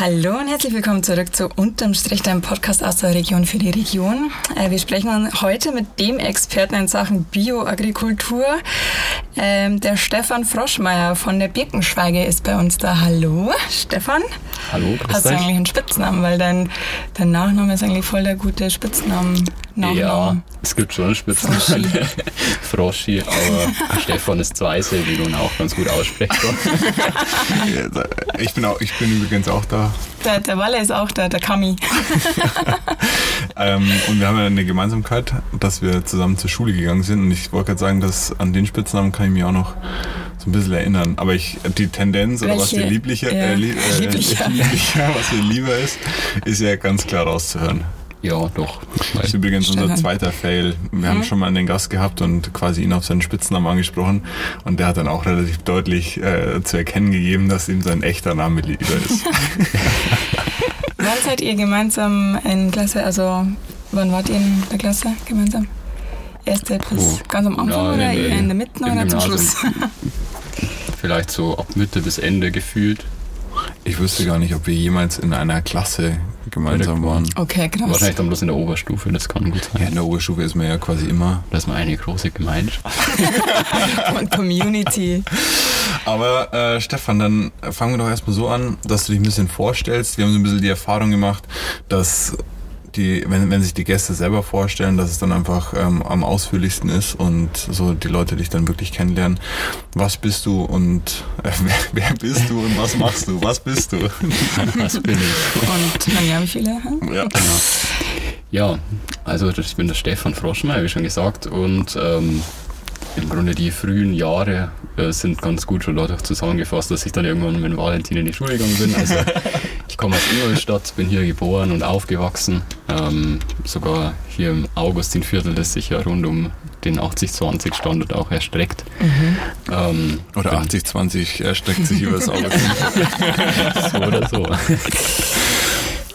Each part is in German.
Hallo und herzlich willkommen zurück zu Unterm Strich, deinem Podcast aus der Region für die Region. Äh, wir sprechen heute mit dem Experten in Sachen Bioagrikultur. Ähm, der Stefan Froschmeier von der Birkenschweige ist bei uns da. Hallo, Stefan. Hallo, grüß Hast du eigentlich einen Spitznamen? Weil dein, dein Nachname ist eigentlich voll der gute Spitznamen. Ja, es gibt schon einen Spitznamen. Froschi, aber Stefan ist zweisilbig und auch ganz gut aussprechbar. ich, bin auch, ich bin übrigens auch da. Der, der Walle ist auch da, der Kami. ähm, und wir haben ja eine Gemeinsamkeit, dass wir zusammen zur Schule gegangen sind. Und ich wollte gerade sagen, dass an den Spitznamen kann ich mich auch noch so ein bisschen erinnern. Aber ich, die Tendenz oder was dir lieblicher, ja. äh, lieb, äh, lieblicher. lieblicher, was dir lieber ist, ist ja ganz klar rauszuhören. Ja, doch. Das ist übrigens unser zweiter Fail. Wir mhm. haben schon mal einen Gast gehabt und quasi ihn auf seinen Spitznamen angesprochen und der hat dann auch relativ deutlich äh, zu erkennen gegeben, dass ihm sein echter Name lieber ist. wann seid ihr gemeinsam in Klasse, also wann wart ihr in der Klasse gemeinsam? Erste bis oh. ganz am Anfang ja, oder in, in, der Mitte oder zum Schluss? Vielleicht so ab Mitte bis Ende gefühlt. Ich wüsste gar nicht, ob wir jemals in einer Klasse gemeinsam waren. Okay, krass. Wahrscheinlich dann bloß in der Oberstufe, das kann gut sein. Ja, in der Oberstufe ist man ja quasi immer. Da ist man eine große Gemeinschaft. Und Community. Aber äh, Stefan, dann fangen wir doch erstmal so an, dass du dich ein bisschen vorstellst. Wir haben so ein bisschen die Erfahrung gemacht, dass die, wenn, wenn sich die Gäste selber vorstellen, dass es dann einfach ähm, am ausführlichsten ist und so die Leute dich dann wirklich kennenlernen. Was bist du und äh, wer, wer, bist du und was machst du? Was bist du? was bin ich? Und dann ja, wie viele? Ja. Genau. ja, also ich bin der Stefan Froschmeier, wie schon gesagt, und ähm, im Grunde die frühen Jahre äh, sind ganz gut schon dadurch zusammengefasst, dass ich dann irgendwann mit Valentin in die Schule gegangen bin. Also ich komme aus Ingolstadt, bin hier geboren und aufgewachsen. Ähm, sogar hier im Augustinviertel, das sich ja rund um den 80-20 Standort auch erstreckt. Mhm. Ähm, oder 80-20 erstreckt sich über das Augustinviertel. so oder so.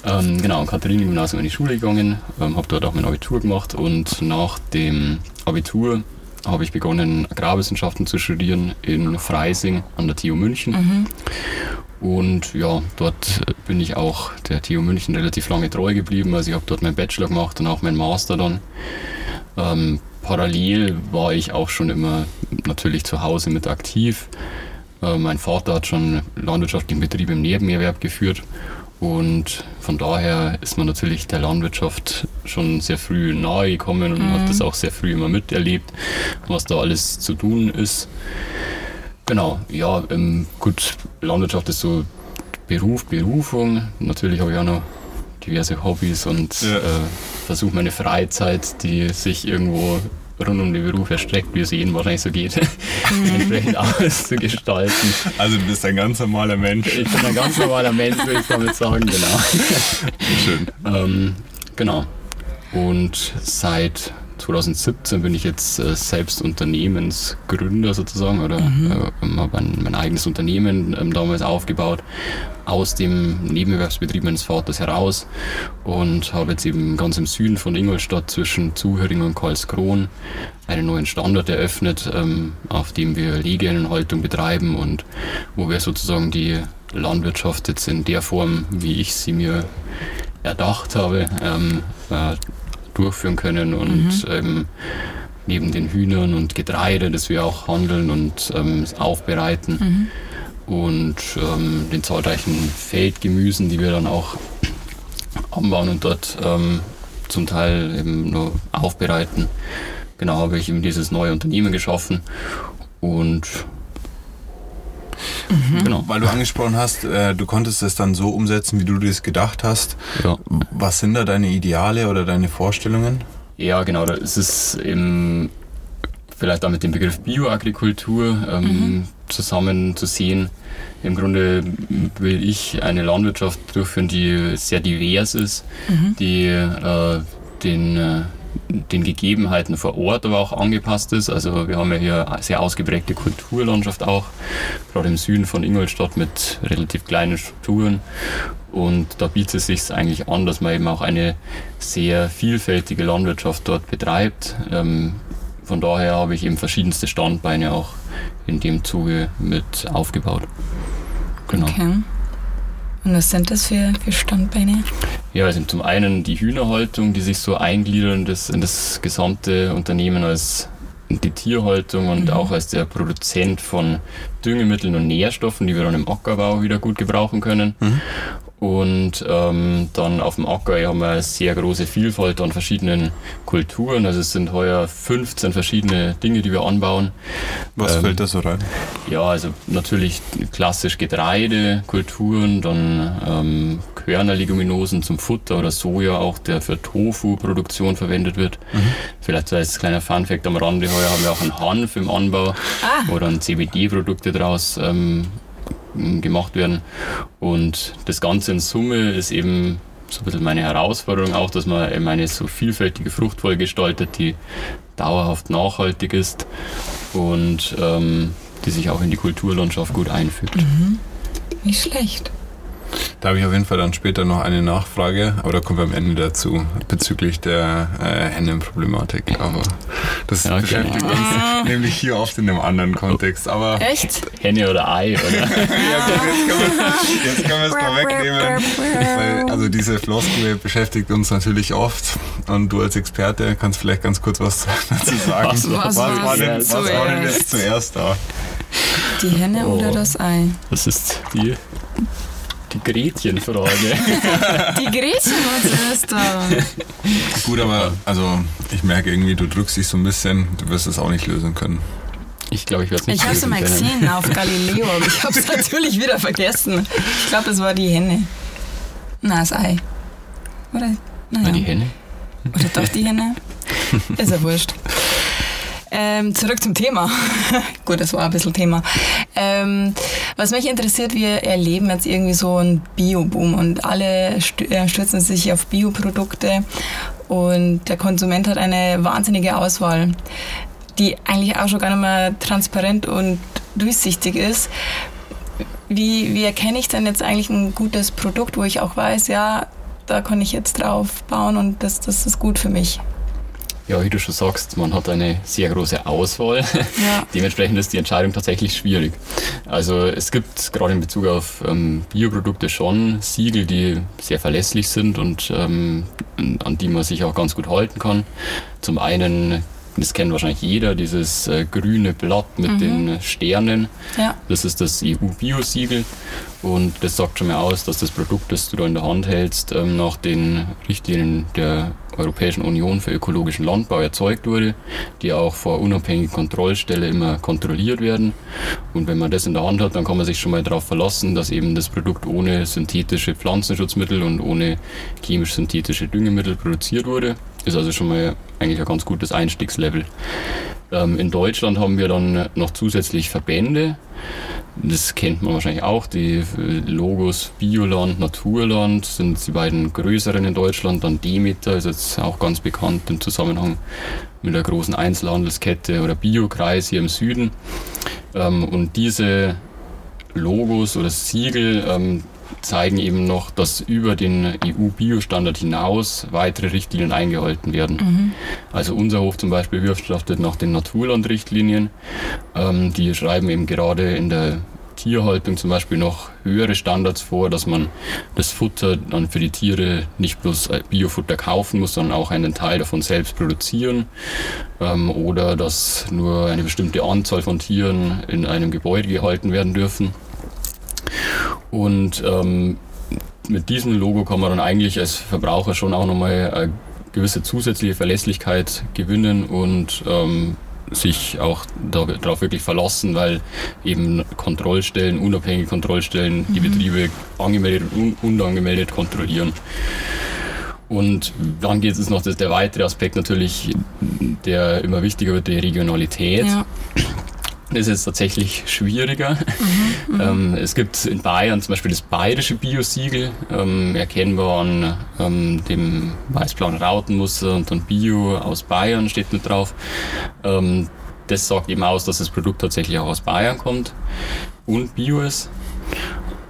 Ähm, genau, Katharinen-Gymnasium in die Schule gegangen, ähm, habe dort auch mein Abitur gemacht und nach dem Abitur habe ich begonnen, Agrarwissenschaften zu studieren in Freising an der TU München. Mhm. Und ja, dort bin ich auch der TU München relativ lange treu geblieben. Also ich habe dort meinen Bachelor gemacht und auch meinen Master dann. Ähm, parallel war ich auch schon immer natürlich zu Hause mit aktiv. Äh, mein Vater hat schon landwirtschaftlichen Betrieb im Nebenerwerb geführt und von daher ist man natürlich der Landwirtschaft schon sehr früh nahe gekommen und mhm. hat das auch sehr früh immer miterlebt, was da alles zu tun ist. Genau, ja, ähm, gut, Landwirtschaft ist so Beruf, Berufung. Natürlich habe ich auch noch diverse Hobbys und ja. äh, versuche meine Freizeit, die sich irgendwo rund um den Beruf erstreckt, wie es jedem wahrscheinlich so geht, dementsprechend auszugestalten. Also du bist ein ganz normaler Mensch. Ich bin ein ganz normaler Mensch, würde ich damit sagen, genau. Schön. Ähm, genau. Und seit 2017 bin ich jetzt äh, selbst Unternehmensgründer sozusagen oder mhm. äh, habe ein, mein eigenes Unternehmen ähm, damals aufgebaut aus dem Nebenerwerbsbetrieb meines Vaters heraus und habe jetzt eben ganz im Süden von Ingolstadt zwischen Zuhöring und Karlskron einen neuen Standort eröffnet, ähm, auf dem wir Legehennenhaltung betreiben und wo wir sozusagen die Landwirtschaft jetzt in der Form, wie ich sie mir erdacht habe, ähm, äh, durchführen können und mhm. ähm, neben den Hühnern und Getreide, das wir auch handeln und ähm, aufbereiten mhm. und ähm, den zahlreichen Feldgemüsen, die wir dann auch anbauen und dort ähm, zum Teil eben nur aufbereiten. Genau habe ich eben dieses neue Unternehmen geschaffen und Mhm. Genau. Weil du angesprochen hast, äh, du konntest es dann so umsetzen, wie du das gedacht hast. Ja. Was sind da deine Ideale oder deine Vorstellungen? Ja, genau, da ist es eben vielleicht auch mit dem Begriff Bioagrikultur ähm, mhm. zusammen zu sehen. Im Grunde will ich eine Landwirtschaft durchführen, die sehr divers ist, mhm. die äh, den äh, den Gegebenheiten vor Ort aber auch angepasst ist. Also wir haben ja hier eine sehr ausgeprägte Kulturlandschaft auch, gerade im Süden von Ingolstadt mit relativ kleinen Strukturen. Und da bietet es sich eigentlich an, dass man eben auch eine sehr vielfältige Landwirtschaft dort betreibt. Ähm, von daher habe ich eben verschiedenste Standbeine auch in dem Zuge mit aufgebaut. Genau. Okay. Und was sind das für, für Standbeine? Ja, also zum einen die Hühnerhaltung, die sich so eingliedern in das, in das gesamte Unternehmen als die Tierhaltung und mhm. auch als der Produzent von Düngemitteln und Nährstoffen, die wir dann im Ackerbau wieder gut gebrauchen können. Mhm. Und ähm, dann auf dem Acker haben wir eine sehr große Vielfalt an verschiedenen Kulturen. Also es sind heuer 15 verschiedene Dinge, die wir anbauen. Was ähm, fällt da so rein? Ja, also natürlich klassisch Getreide, Kulturen, dann ähm, Körnerleguminosen zum Futter oder Soja auch, der für Tofu-Produktion verwendet wird. Mhm. Vielleicht so als kleiner Funfact am Rande, heuer haben wir auch einen Hanf im Anbau, ah. wo dann CBD-Produkte draus ähm, gemacht werden. Und das Ganze in Summe ist eben so ein bisschen meine Herausforderung auch, dass man eben eine so vielfältige Fruchtfolge gestaltet, die dauerhaft nachhaltig ist und ähm, die sich auch in die Kulturlandschaft gut einfügt. Mhm. Nicht schlecht. Da habe ich auf jeden Fall dann später noch eine Nachfrage, aber da kommen wir am Ende dazu, bezüglich der äh, Hennen-Problematik. Aber das ja, beschäftigt uns nämlich hier oft in einem anderen Kontext. Aber Echt? Henne oder Ei, oder? ja, gut, jetzt können wir es mal wegnehmen. Weil, also diese Floskel beschäftigt uns natürlich oft. Und du als Experte kannst vielleicht ganz kurz was dazu sagen. Was, was, was, war, denn, was war denn jetzt zuerst da? Die Henne oh, oder das Ei? Das ist die die Gretchenfrage. die Gretchen ist da. Gut, aber also ich merke irgendwie, du drückst dich so ein bisschen, du wirst es auch nicht lösen können. Ich glaube, ich werde es nicht Ich habe es mal gesehen auf Galileo, aber ich habe es natürlich wieder vergessen. Ich glaube, es war die Henne. Na, das Ei. Oder? Naja. War die Henne? Oder doch die Henne? Ist ja wurscht. Ähm, zurück zum Thema. Gut, das war ein bisschen Thema. Ähm, was mich interessiert, wir erleben jetzt irgendwie so einen Bio-Boom und alle äh, stürzen sich auf Bioprodukte und der Konsument hat eine wahnsinnige Auswahl, die eigentlich auch schon gar nicht mehr transparent und durchsichtig ist. Wie, wie erkenne ich denn jetzt eigentlich ein gutes Produkt, wo ich auch weiß, ja, da kann ich jetzt drauf bauen und das, das ist gut für mich? Ja, wie du schon sagst, man hat eine sehr große Auswahl. Ja. Dementsprechend ist die Entscheidung tatsächlich schwierig. Also es gibt gerade in Bezug auf ähm, Bioprodukte schon Siegel, die sehr verlässlich sind und ähm, an die man sich auch ganz gut halten kann. Zum einen das kennt wahrscheinlich jeder, dieses äh, grüne Blatt mit mhm. den Sternen. Ja. Das ist das EU-Bio-Siegel und das sagt schon mal aus, dass das Produkt, das du da in der Hand hältst, ähm, nach den Richtlinien der Europäischen Union für ökologischen Landbau erzeugt wurde, die auch vor unabhängigen Kontrollstelle immer kontrolliert werden. Und wenn man das in der Hand hat, dann kann man sich schon mal darauf verlassen, dass eben das Produkt ohne synthetische Pflanzenschutzmittel und ohne chemisch-synthetische Düngemittel produziert wurde. Ist also schon mal eigentlich ein ganz gutes Einstiegslevel. Ähm, in Deutschland haben wir dann noch zusätzlich Verbände. Das kennt man wahrscheinlich auch. Die äh, Logos Bioland, Naturland sind die beiden größeren in Deutschland. Dann Demeter ist jetzt auch ganz bekannt im Zusammenhang mit der großen Einzelhandelskette oder Biokreis hier im Süden. Ähm, und diese Logos oder Siegel ähm, zeigen eben noch, dass über den EU-Biostandard hinaus weitere Richtlinien eingehalten werden. Mhm. Also unser Hof zum Beispiel wirtschaftet nach den Naturlandrichtlinien. Ähm, die schreiben eben gerade in der Tierhaltung zum Beispiel noch höhere Standards vor, dass man das Futter dann für die Tiere nicht bloß Biofutter kaufen muss, sondern auch einen Teil davon selbst produzieren ähm, oder dass nur eine bestimmte Anzahl von Tieren in einem Gebäude gehalten werden dürfen. Und ähm, mit diesem Logo kann man dann eigentlich als Verbraucher schon auch nochmal eine gewisse zusätzliche Verlässlichkeit gewinnen und ähm, sich auch darauf wirklich verlassen, weil eben Kontrollstellen, unabhängige Kontrollstellen mhm. die Betriebe angemeldet und unangemeldet kontrollieren. Und dann geht es noch das, der weitere Aspekt natürlich, der immer wichtiger wird, die Regionalität. Ja. Das ist tatsächlich schwieriger. Mhm, mhm, ähm, es gibt in Bayern zum Beispiel das bayerische Bio-Siegel, ähm, erkennbar an ähm, dem weiß-blauen Rautenmuster und dann Bio aus Bayern steht mit drauf. Ähm, das sagt eben aus, dass das Produkt tatsächlich auch aus Bayern kommt und Bio ist.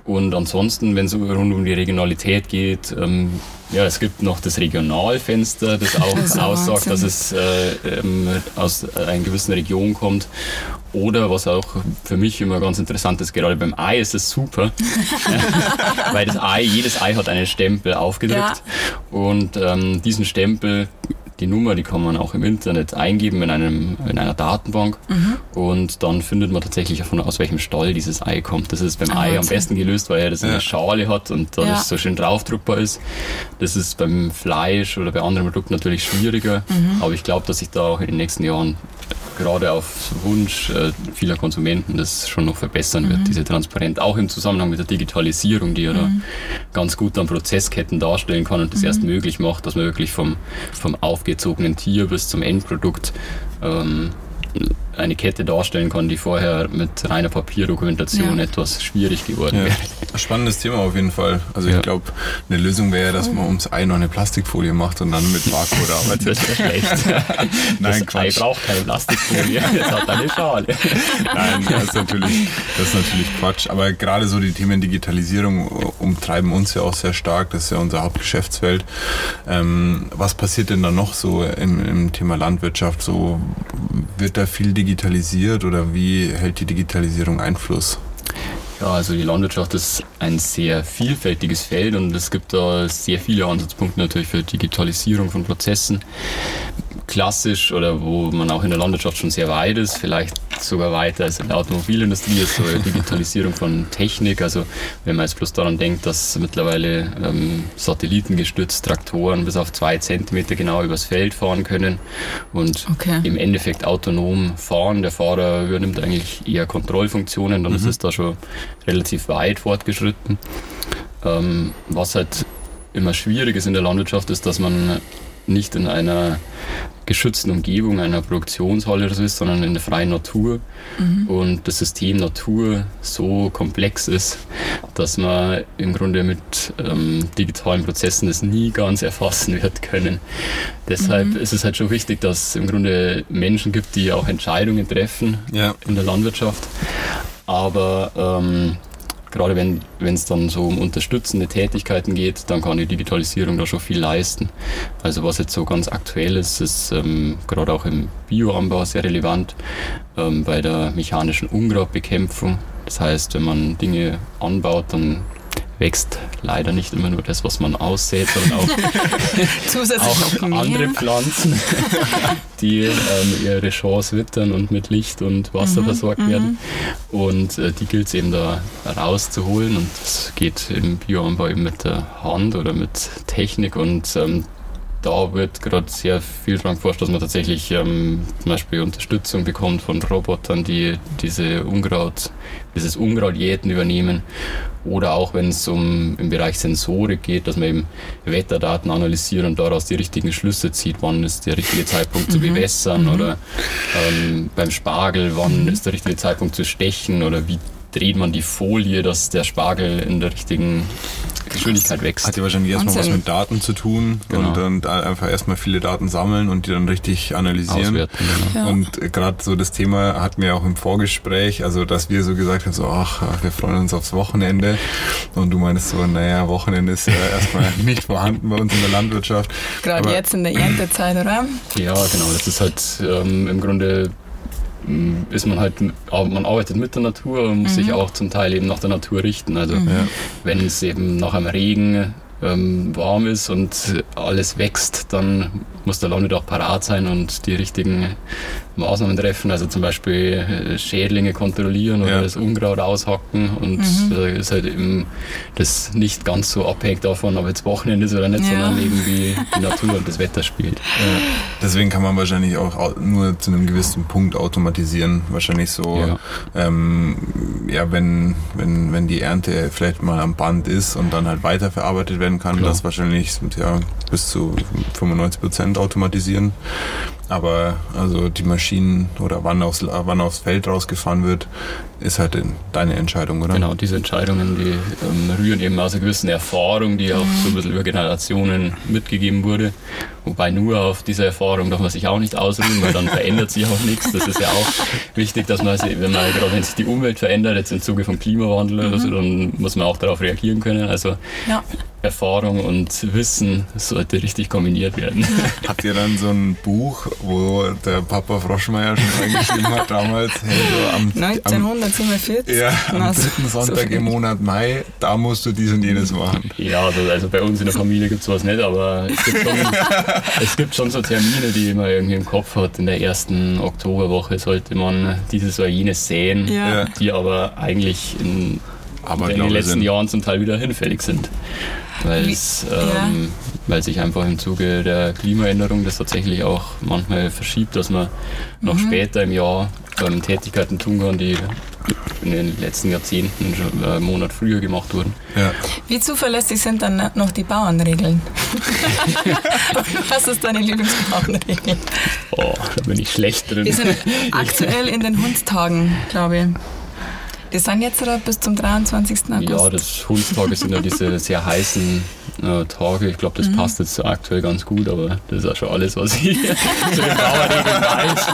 Und ansonsten, wenn es rund um die Regionalität geht, ähm, ja, es gibt noch das Regionalfenster, das auch das aussagt, Wahnsinn. dass es äh, ähm, aus einer gewissen Region kommt. Oder was auch für mich immer ganz interessant ist, gerade beim Ei ist es super, weil das Ei, jedes Ei hat einen Stempel aufgedrückt ja. und ähm, diesen Stempel die Nummer, die kann man auch im Internet eingeben in, einem, in einer Datenbank mhm. und dann findet man tatsächlich von aus welchem Stall dieses Ei kommt. Das ist beim ah, Ei am besten gelöst, weil er das in der Schale hat und da ja. so schön draufdruckbar ist. Das ist beim Fleisch oder bei anderen Produkten natürlich schwieriger, mhm. aber ich glaube, dass sich da auch in den nächsten Jahren gerade auf Wunsch äh, vieler Konsumenten das schon noch verbessern wird, mhm. diese Transparenz, auch im Zusammenhang mit der Digitalisierung, die ja mhm. da ganz gut dann Prozessketten darstellen kann und das mhm. erst möglich macht, dass man wirklich vom, vom aufgezogenen Tier bis zum Endprodukt ähm, eine Kette darstellen kann, die vorher mit reiner Papierdokumentation ja. etwas schwierig geworden ja. wäre. Spannendes Thema auf jeden Fall. Also ja. ich glaube, eine Lösung wäre, dass man ums Ei noch eine Plastikfolie macht und dann mit Barcode arbeitet. Das wäre schlecht. Nein, das Quatsch. Ei braucht keine Plastikfolie, es hat eine Schale. Nein, das ist, natürlich, das ist natürlich Quatsch. Aber gerade so die Themen Digitalisierung umtreiben uns ja auch sehr stark. Das ist ja unser Hauptgeschäftsfeld. Ähm, was passiert denn da noch so im, im Thema Landwirtschaft? So wird da viel digitalisiert oder wie hält die Digitalisierung Einfluss? Ja, also die Landwirtschaft ist ein sehr vielfältiges Feld und es gibt da sehr viele Ansatzpunkte natürlich für Digitalisierung von Prozessen klassisch oder wo man auch in der Landwirtschaft schon sehr weit ist, vielleicht sogar weiter als in der Automobilindustrie, ist so eine Digitalisierung von Technik. Also wenn man jetzt bloß daran denkt, dass mittlerweile ähm, satellitengestützt Traktoren bis auf zwei Zentimeter genau übers Feld fahren können und okay. im Endeffekt autonom fahren. Der Fahrer übernimmt eigentlich eher Kontrollfunktionen, dann mhm. ist es da schon relativ weit fortgeschritten. Ähm, was halt immer schwierig ist in der Landwirtschaft, ist, dass man nicht in einer geschützten Umgebung einer Produktionshalle oder so ist, sondern in der freien Natur. Mhm. Und das System Natur so komplex ist, dass man im Grunde mit ähm, digitalen Prozessen das nie ganz erfassen wird können. Deshalb mhm. ist es halt schon wichtig, dass es im Grunde Menschen gibt, die auch Entscheidungen treffen ja. in der Landwirtschaft. Aber ähm, gerade wenn es dann so um unterstützende Tätigkeiten geht, dann kann die Digitalisierung da schon viel leisten. Also was jetzt so ganz aktuell ist, ist ähm, gerade auch im Bioanbau sehr relevant ähm, bei der mechanischen Unkrautbekämpfung. Das heißt, wenn man Dinge anbaut, dann wächst leider nicht immer nur das, was man aussät, sondern auch, auch andere Pflanzen, die ähm, ihre Chance wittern und mit Licht und Wasser mhm, versorgt mhm. werden. Und äh, die gilt es eben da rauszuholen und das geht im Bioanbau eben mit der Hand oder mit Technik und ähm, da wird gerade sehr viel dran geforscht, dass man tatsächlich ähm, zum Beispiel Unterstützung bekommt von Robotern, die diese Unkraut, dieses Unkrautjäten übernehmen. Oder auch wenn es um im Bereich Sensorik geht, dass man eben Wetterdaten analysiert und daraus die richtigen Schlüsse zieht, wann ist der richtige Zeitpunkt mhm. zu bewässern mhm. oder ähm, beim Spargel, wann mhm. ist der richtige Zeitpunkt zu stechen oder wie dreht man die Folie, dass der Spargel in der richtigen Geschwindigkeit wächst. Hat ja wahrscheinlich erstmal was mit Daten zu tun genau. und dann einfach erstmal viele Daten sammeln und die dann richtig analysieren. Auswerten, genau. ja. Und gerade so das Thema hatten wir auch im Vorgespräch, also dass wir so gesagt haben, so ach, wir freuen uns aufs Wochenende und du meinst so, naja, Wochenende ist ja erstmal nicht vorhanden bei uns in der Landwirtschaft. Gerade jetzt in der Erntezeit, oder? Ja, genau, das ist halt ähm, im Grunde ist man halt, man arbeitet mit der Natur und muss mhm. sich auch zum Teil eben nach der Natur richten. Also mhm. wenn es eben nach einem Regen ähm, warm ist und alles wächst, dann muss der Landwirt auch parat sein und die richtigen Maßnahmen treffen, also zum Beispiel äh, Schädlinge kontrollieren oder ja. das Unkraut aushacken und mhm. äh, ist halt eben das nicht ganz so abhängig davon, ob jetzt Wochenende ist oder nicht, ja. sondern eben wie die Natur und das Wetter spielt. Ja. Deswegen kann man wahrscheinlich auch nur zu einem gewissen Punkt automatisieren. Wahrscheinlich so, ja, ähm, ja wenn, wenn, wenn die Ernte vielleicht mal am Band ist und dann halt weiterverarbeitet werden kann, Klar. das wahrscheinlich ja, bis zu 95 Prozent automatisieren. Aber also die Maschinen oder wann aufs, wann aufs Feld rausgefahren wird, ist halt deine Entscheidung, oder? Genau, diese Entscheidungen, die ähm, rühren eben aus einer gewissen Erfahrung, die auch so ein bisschen über Generationen mitgegeben wurde. Wobei nur auf dieser Erfahrung darf man sich auch nicht ausruhen, weil dann verändert sich auch nichts. Das ist ja auch wichtig, dass man, wenn man gerade wenn sich die Umwelt verändert, jetzt im Zuge vom Klimawandel mhm. oder so, dann muss man auch darauf reagieren können. Also ja. Erfahrung und Wissen sollte richtig kombiniert werden. Habt ihr dann so ein Buch, wo der Papa Froschmeier schon reingeschrieben hat damals? Hey, so am, 1947? ja, am dritten Sonntag so im Monat Mai, da musst du dies und jenes machen. Ja, also, also bei uns in der Familie gibt es sowas nicht, aber es gibt, schon, es gibt schon so Termine, die man irgendwie im Kopf hat. In der ersten Oktoberwoche sollte man dieses oder jenes sehen, ja. die aber eigentlich in, aber in den letzten sind. Jahren zum Teil wieder hinfällig sind weil es ähm, weil sich einfach im Zuge der Klimaänderung das tatsächlich auch manchmal verschiebt, dass man noch mhm. später im Jahr ähm, Tätigkeiten tun kann, die in den letzten Jahrzehnten schon einen Monat früher gemacht wurden. Ja. Wie zuverlässig sind dann noch die Bauernregeln? Was ist deine Lieblingsbauernregel? Oh, da bin ich schlecht drin. Wir sind aktuell in den Hundstagen, glaube ich. Wir sind jetzt bis zum 23. August. Ja, das Hundstage sind ja diese sehr heißen äh, Tage. Ich glaube, das mhm. passt jetzt aktuell ganz gut, aber das ist auch schon alles, was ich zu den Bauernregeln weiß.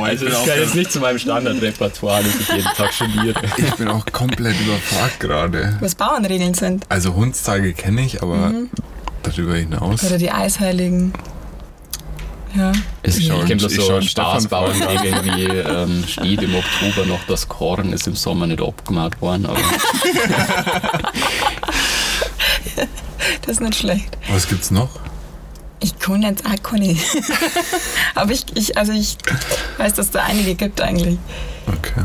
also das gehört jetzt nicht zu meinem Standardrepertoire, das ich jeden Tag studiere. Ich bin auch komplett überfragt gerade. Was Bauernregeln sind. Also Hundstage kenne ich, aber mhm. darüber hinaus. Oder die Eisheiligen. Ja. Es ja. gibt so Spaßbauernregeln wie ähm, steht im Oktober noch das Korn, ist im Sommer nicht abgemacht worden. Aber das ist nicht schlecht. Was gibt's noch? Ich kann jetzt auch keine. aber ich, ich, also ich weiß, dass es da einige gibt eigentlich. Okay.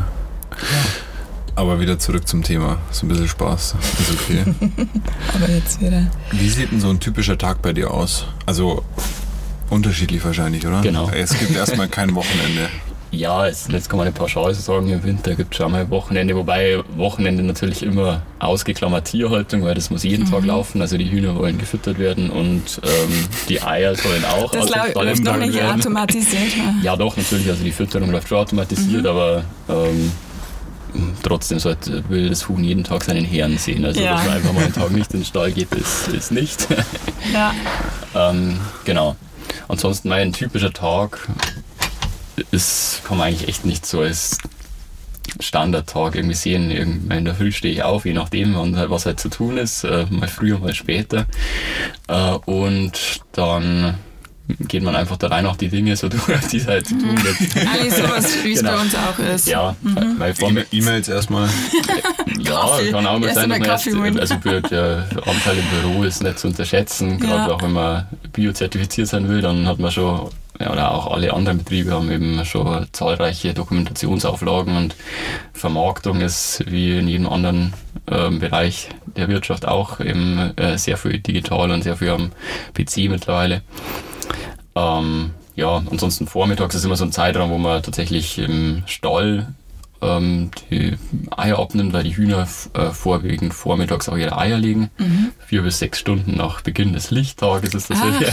Aber wieder zurück zum Thema. So ein bisschen Spaß. Ist okay. aber jetzt wieder. Wie sieht denn so ein typischer Tag bei dir aus? Also Unterschiedlich wahrscheinlich, oder? Genau. Es gibt erstmal kein Wochenende. Ja, es, jetzt kann man nicht pauschal sagen, im Winter gibt es schon mal Wochenende, wobei Wochenende natürlich immer ausgeklammert Tierhaltung, weil das muss jeden mhm. Tag laufen. Also die Hühner wollen gefüttert werden und ähm, die Eier sollen auch das läuft noch nicht werden. automatisiert. Ja. doch, natürlich. Also die Fütterung läuft schon automatisiert, mhm. aber ähm, trotzdem sollte, will das Huhn jeden Tag seinen Herrn sehen. Also ja. dass man einfach mal einen Tag nicht in den Stall geht, ist, ist nicht. Ja. ähm, genau. Ansonsten mein typischer Tag ist, kann man eigentlich echt nicht so als Standardtag irgendwie sehen. Irgendwann in der Früh stehe ich auf, je nachdem, was halt zu tun ist, äh, mal früher, mal später. Äh, und dann geht man einfach da rein auch die Dinge so durch, die es halt zu tun gibt. Eigentlich sowas, wie es genau. bei uns auch ist. Ja, mhm. E-Mails erstmal. ja, kann auch mal sein, dass man erst, also der Anteil im Büro ist nicht zu unterschätzen, gerade ja. auch wenn man biozertifiziert sein will, dann hat man schon ja, oder auch alle anderen Betriebe haben eben schon zahlreiche Dokumentationsauflagen und Vermarktung ist wie in jedem anderen ähm, Bereich der Wirtschaft auch eben äh, sehr viel digital und sehr viel am PC mittlerweile. Ähm, ja, ansonsten vormittags ist immer so ein Zeitraum, wo man tatsächlich im Stall ähm, die Eier abnimmt, weil die Hühner äh, vorwiegend vormittags auch ihre Eier legen. Mhm. Vier bis sechs Stunden nach Beginn des Lichttages ist das Ach, okay.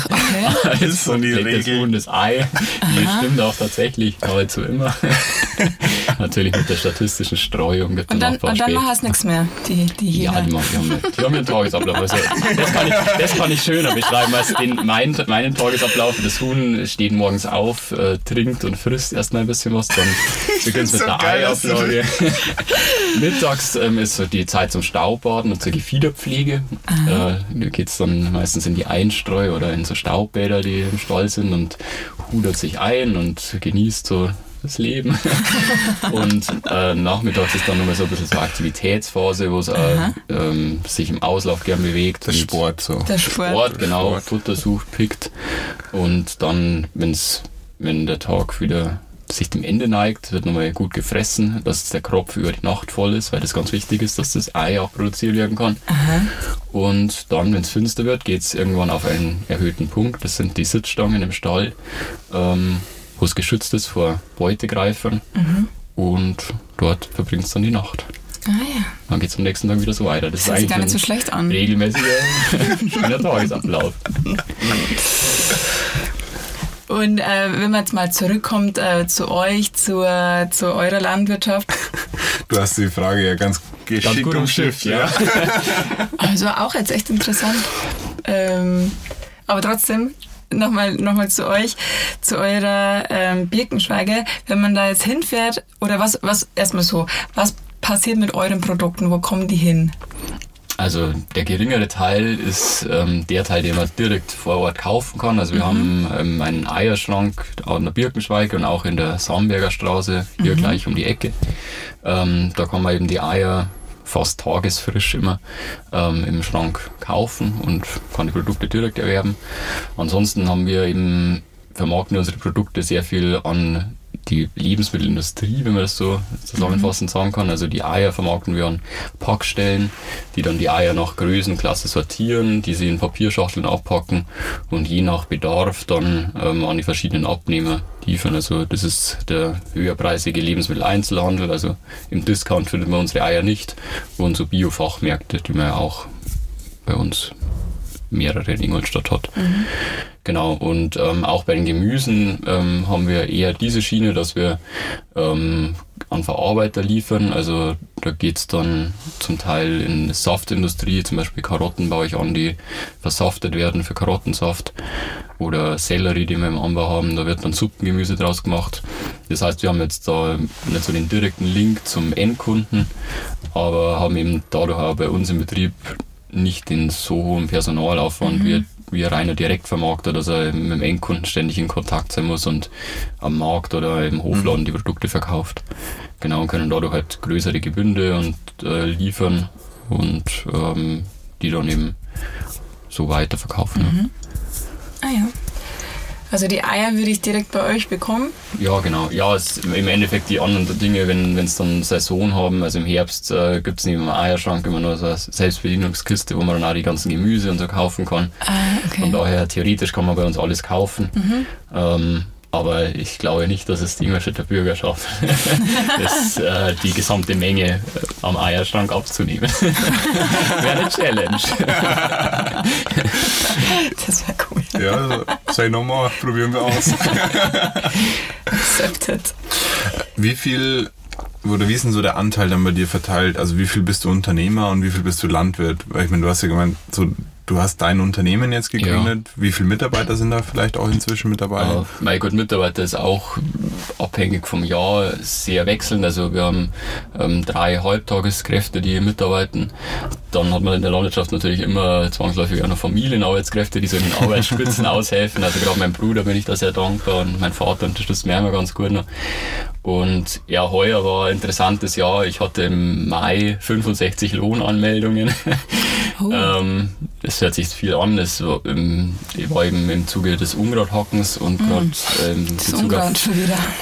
das ist so die Regel. des Ei. Die stimmt auch tatsächlich nahezu immer. Natürlich mit der statistischen Streuung. Und dann, und dann machen es nichts mehr, die, die Hühner. Ja, die, machen, die, haben, die haben ihren Tagesablauf. Also, das, kann ich, das kann ich schöner beschreiben als den, mein, meinen Tagesablauf. Das Huhn steht morgens auf, äh, trinkt und frisst erstmal ein bisschen was, dann beginnt es mit so der Eier Ablage. Mittags ähm, ist so die Zeit zum Staubbaden und zur Gefiederpflege. Äh, da geht es dann meistens in die Einstreu oder in so Staubbäder, die im Stall sind und hudert sich ein und genießt so das Leben. und äh, nachmittags ist dann nochmal so ein bisschen so Aktivitätsphase, wo es äh, ähm, sich im Auslauf gern bewegt. Der Sport so. Der Sport. Sport genau, Sport. Futter sucht, pickt. Und dann, wenn's, wenn der Tag wieder sich dem Ende neigt, wird nochmal gut gefressen, dass der Kropf über die Nacht voll ist, weil das ganz wichtig ist, dass das Ei auch produziert werden kann. Aha. Und dann, wenn es finster wird, geht es irgendwann auf einen erhöhten Punkt. Das sind die Sitzstangen im Stall, ähm, wo es geschützt ist vor Beutegreifern. Mhm. Und dort verbringt es dann die Nacht. Ah, ja. Dann geht es am nächsten Tag wieder so weiter. Das, das ist gar nicht so schlecht an. Regelmäßiger Tagesablauf. Und äh, wenn man jetzt mal zurückkommt äh, zu euch, zu, zu eurer Landwirtschaft. Du hast die Frage ja ganz geschickt ganz umschifft, ja. also auch jetzt echt interessant. Ähm, aber trotzdem, nochmal noch mal zu euch, zu eurer ähm, Birkenschweige. Wenn man da jetzt hinfährt, oder was, was erstmal so, was passiert mit euren Produkten? Wo kommen die hin? Also der geringere Teil ist ähm, der Teil, den man direkt vor Ort kaufen kann. Also wir mhm. haben ähm, einen Eierschrank an der Birkenschweige und auch in der Samberger Straße, hier mhm. gleich um die Ecke. Ähm, da kann man eben die Eier fast tagesfrisch immer ähm, im Schrank kaufen und kann die Produkte direkt erwerben. Ansonsten haben wir eben vermarkten unsere Produkte sehr viel an die Lebensmittelindustrie, wenn man das so zusammenfassend sagen kann. Also die Eier vermarkten wir an Packstellen, die dann die Eier nach Größenklasse sortieren, die sie in Papierschachteln abpacken und je nach Bedarf dann ähm, an die verschiedenen Abnehmer liefern. Also das ist der höherpreisige Lebensmitteleinzelhandel. Also im Discount findet man unsere Eier nicht und so Biofachmärkte, die man ja auch bei uns mehrere in Ingolstadt hat. Mhm. Genau, und ähm, auch bei den Gemüsen ähm, haben wir eher diese Schiene, dass wir ähm, an Verarbeiter liefern. Also da geht's dann zum Teil in Saftindustrie, zum Beispiel Karotten baue ich an, die versaftet werden für Karottensaft. Oder Sellerie, die wir im Anbau haben, da wird dann Suppengemüse draus gemacht. Das heißt, wir haben jetzt da nicht so den direkten Link zum Endkunden, aber haben eben dadurch auch bei uns im Betrieb nicht den so hohen Personalaufwand mhm. wie, wie ein reiner Direktvermarkter, dass er mit dem Endkunden ständig in Kontakt sein muss und am Markt oder im Hofladen mhm. die Produkte verkauft. Genau, und können dadurch halt größere Gebünde und äh, liefern und ähm, die dann eben so weiterverkaufen. Mhm. Ah ja. Also die Eier würde ich direkt bei euch bekommen? Ja, genau. Ja, es, im Endeffekt die anderen Dinge, wenn es dann Saison haben, also im Herbst äh, gibt es neben dem Eierschrank immer nur so eine Selbstbedienungskiste, wo man dann auch die ganzen Gemüse und so kaufen kann. Ah, okay. Von daher, theoretisch kann man bei uns alles kaufen. Mhm. Ähm, aber ich glaube nicht, dass es die Ingolstädter Bürger schafft, das, äh, die gesamte Menge äh, am Eierschrank abzunehmen. wäre eine Challenge. das wäre cool. Ja, also, sei nochmal, probieren wir aus. Accepted. Wie viel oder wie ist denn so der Anteil dann bei dir verteilt? Also wie viel bist du Unternehmer und wie viel bist du Landwirt? Weil ich meine, du hast ja gemeint, so Du hast dein Unternehmen jetzt gegründet. Ja. Wie viele Mitarbeiter sind da vielleicht auch inzwischen mit dabei? Uh, mein Gott, Mitarbeiter ist auch abhängig vom Jahr sehr wechselnd. Also wir haben ähm, drei Halbtageskräfte, die mitarbeiten. Dann hat man in der Landwirtschaft natürlich immer zwangsläufig auch noch Familienarbeitskräfte, die so in den Arbeitsspitzen aushelfen. Also gerade mein Bruder bin ich da sehr dankbar und mein Vater unterstützt mir immer ganz gut noch. Und ja, heuer war ein interessantes Jahr. Ich hatte im Mai 65 Lohnanmeldungen. Oh. ähm, das hört sich viel an. Das war, im, war eben im Zuge des Ungradhackens und mm. gerade ähm, im Zuge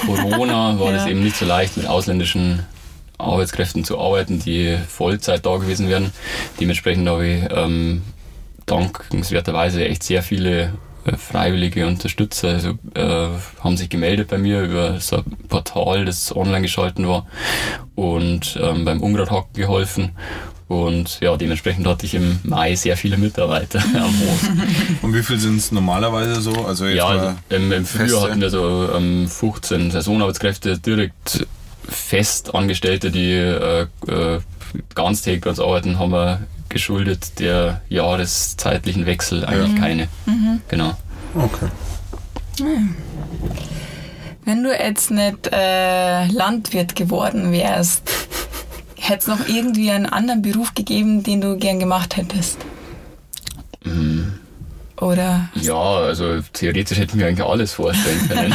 Corona war ja. das eben nicht so leicht mit ausländischen Arbeitskräften zu arbeiten, die Vollzeit da gewesen wären. Dementsprechend habe ich ähm, dankenswerterweise echt sehr viele freiwillige Unterstützer also, äh, haben sich gemeldet bei mir über so ein Portal, das online geschalten war und ähm, beim Ungradhacken geholfen und ja, dementsprechend hatte ich im Mai sehr viele Mitarbeiter am Hof. Und wie viel sind es normalerweise so? Also ja, also im, im Frühjahr hatten wir so ähm, 15 Saisonarbeitskräfte direkt fest Angestellte, die äh, äh, ganztägig bei uns arbeiten, haben wir geschuldet der jahreszeitlichen Wechsel eigentlich ja. keine. Mhm. Genau. Okay. Wenn du jetzt nicht äh, Landwirt geworden wärst, Hätte es noch irgendwie einen anderen Beruf gegeben, den du gern gemacht hättest? Oder? Ja, also theoretisch hätten wir eigentlich alles vorstellen können.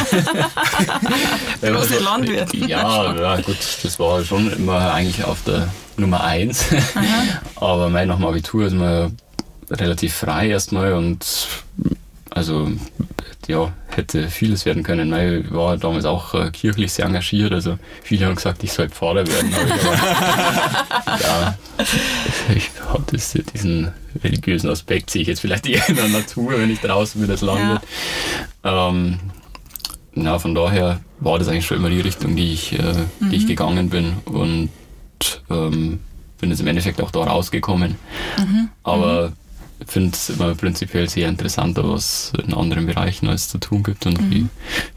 Große also, Landwirt. Ja, ja, gut, das war schon immer eigentlich auf der Nummer eins. Aber mein nach dem Abitur ist man relativ frei erstmal und also ja, hätte vieles werden können. Ich war damals auch äh, kirchlich sehr engagiert, also viele haben gesagt, ich soll Pfarrer werden. Aber, ja, ich habe diesen religiösen Aspekt sehe ich jetzt vielleicht eher in der Natur, wenn ich draußen bin als Landwirt. Ja. Ähm, na, von daher war das eigentlich schon immer die Richtung, die ich, äh, mhm. die ich mhm. gegangen bin und ähm, bin jetzt im Endeffekt auch da rausgekommen. Mhm. Aber mhm finde es immer prinzipiell sehr interessant, was in anderen Bereichen alles zu tun gibt und mhm. wie,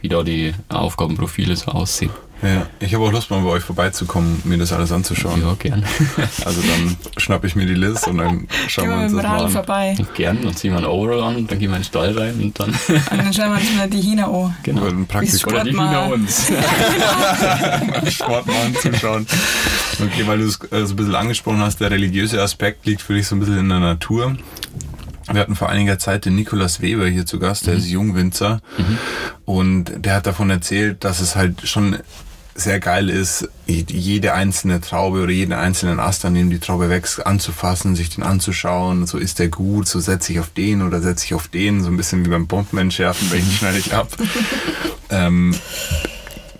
wie da die Aufgabenprofile so aussehen. Ja, ich habe auch Lust, mal bei euch vorbeizukommen, mir das alles anzuschauen. Ja, gern. Also dann schnappe ich mir die Liz und dann schauen wir uns das mal an. vorbei. Gern, dann ziehen wir ein Overall an, dann gehen wir in den Stall rein und dann. Und dann schauen wir uns mal die Hina an. Genau. Oder praktisch Oder die Sport mal. Hühner uns. Sport mal anzuschauen. Okay, weil du es äh, so ein bisschen angesprochen hast, der religiöse Aspekt liegt für dich so ein bisschen in der Natur. Wir hatten vor einiger Zeit den Nikolaus Weber hier zu Gast, der ist Jungwinzer. Und der hat davon erzählt, dass es halt schon sehr geil ist, jede einzelne Traube oder jeden einzelnen Ast, an dem die Traube wächst, anzufassen, sich den anzuschauen. So ist der gut, so setze ich auf den oder setze ich auf den. So ein bisschen wie beim Bombenentschärfen, welchen schneide ich ab. ähm,